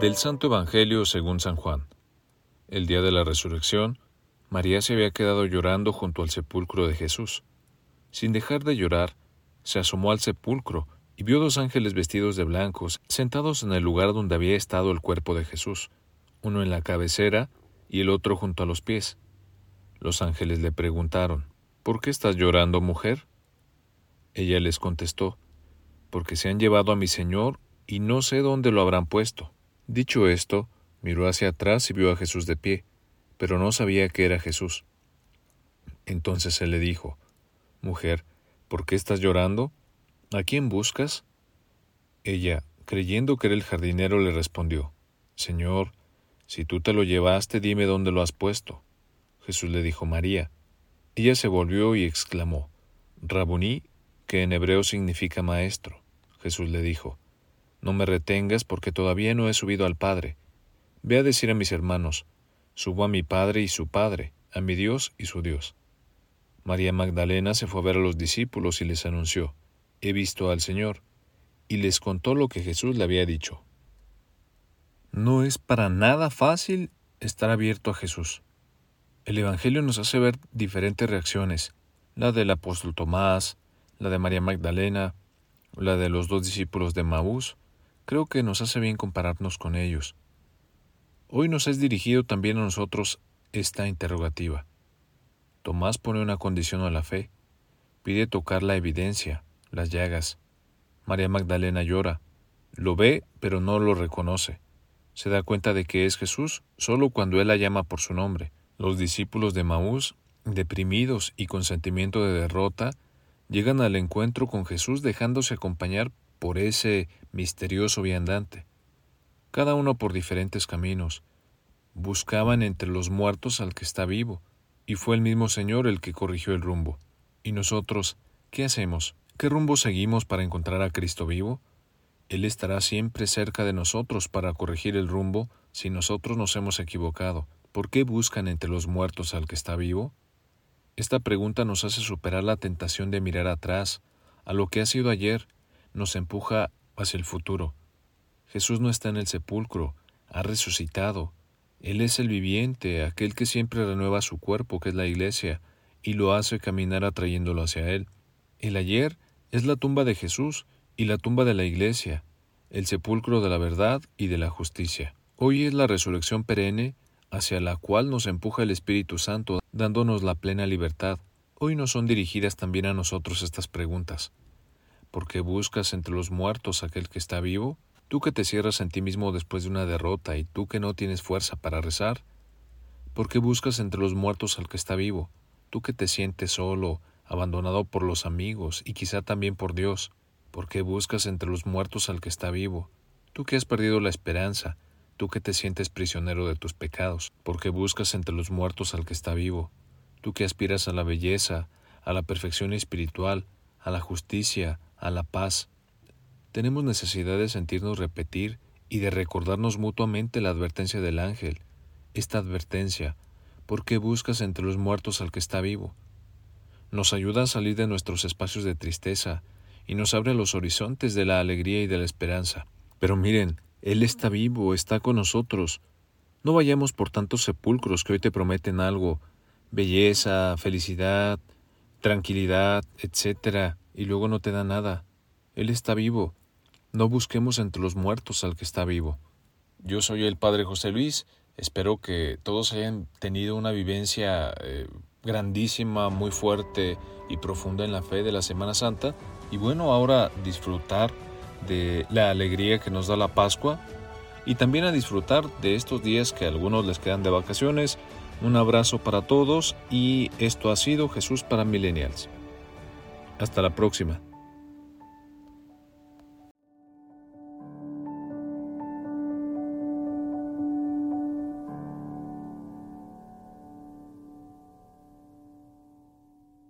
Del Santo Evangelio según San Juan. El día de la resurrección, María se había quedado llorando junto al sepulcro de Jesús. Sin dejar de llorar, se asomó al sepulcro y vio dos ángeles vestidos de blancos sentados en el lugar donde había estado el cuerpo de Jesús, uno en la cabecera y el otro junto a los pies. Los ángeles le preguntaron, ¿Por qué estás llorando, mujer? Ella les contestó, Porque se han llevado a mi Señor y no sé dónde lo habrán puesto. Dicho esto, miró hacia atrás y vio a Jesús de pie, pero no sabía que era Jesús. Entonces él le dijo, Mujer, ¿por qué estás llorando? ¿A quién buscas? Ella, creyendo que era el jardinero, le respondió, Señor, si tú te lo llevaste, dime dónde lo has puesto. Jesús le dijo, María. Ella se volvió y exclamó, Rabuní, que en hebreo significa maestro. Jesús le dijo, no me retengas porque todavía no he subido al Padre. Ve a decir a mis hermanos, subo a mi Padre y su Padre, a mi Dios y su Dios. María Magdalena se fue a ver a los discípulos y les anunció, he visto al Señor, y les contó lo que Jesús le había dicho. No es para nada fácil estar abierto a Jesús. El Evangelio nos hace ver diferentes reacciones, la del apóstol Tomás, la de María Magdalena, la de los dos discípulos de Maús, creo que nos hace bien compararnos con ellos. Hoy nos es dirigido también a nosotros esta interrogativa. Tomás pone una condición a la fe, pide tocar la evidencia, las llagas. María Magdalena llora, lo ve pero no lo reconoce. Se da cuenta de que es Jesús solo cuando él la llama por su nombre. Los discípulos de Maús, deprimidos y con sentimiento de derrota, llegan al encuentro con Jesús dejándose acompañar por ese misterioso viandante. Cada uno por diferentes caminos. Buscaban entre los muertos al que está vivo, y fue el mismo Señor el que corrigió el rumbo. ¿Y nosotros qué hacemos? ¿Qué rumbo seguimos para encontrar a Cristo vivo? Él estará siempre cerca de nosotros para corregir el rumbo si nosotros nos hemos equivocado. ¿Por qué buscan entre los muertos al que está vivo? Esta pregunta nos hace superar la tentación de mirar atrás, a lo que ha sido ayer, nos empuja hacia el futuro. Jesús no está en el sepulcro, ha resucitado. Él es el viviente, aquel que siempre renueva su cuerpo, que es la iglesia, y lo hace caminar atrayéndolo hacia Él. El ayer es la tumba de Jesús y la tumba de la iglesia, el sepulcro de la verdad y de la justicia. Hoy es la resurrección perenne hacia la cual nos empuja el Espíritu Santo, dándonos la plena libertad. Hoy nos son dirigidas también a nosotros estas preguntas. ¿Por qué buscas entre los muertos aquel que está vivo? Tú que te cierras en ti mismo después de una derrota y tú que no tienes fuerza para rezar. ¿Por qué buscas entre los muertos al que está vivo? Tú que te sientes solo, abandonado por los amigos y quizá también por Dios. ¿Por qué buscas entre los muertos al que está vivo? Tú que has perdido la esperanza, tú que te sientes prisionero de tus pecados. ¿Por qué buscas entre los muertos al que está vivo? Tú que aspiras a la belleza, a la perfección espiritual, a la justicia, a la paz. Tenemos necesidad de sentirnos repetir y de recordarnos mutuamente la advertencia del ángel. Esta advertencia, ¿por qué buscas entre los muertos al que está vivo? Nos ayuda a salir de nuestros espacios de tristeza y nos abre los horizontes de la alegría y de la esperanza. Pero miren, Él está vivo, está con nosotros. No vayamos por tantos sepulcros que hoy te prometen algo, belleza, felicidad, tranquilidad, etcétera, y luego no te da nada. Él está vivo. No busquemos entre los muertos al que está vivo. Yo soy el Padre José Luis. Espero que todos hayan tenido una vivencia eh, grandísima, muy fuerte y profunda en la fe de la Semana Santa. Y bueno, ahora disfrutar de la alegría que nos da la Pascua y también a disfrutar de estos días que a algunos les quedan de vacaciones. Un abrazo para todos y esto ha sido Jesús para Millennials. Hasta la próxima.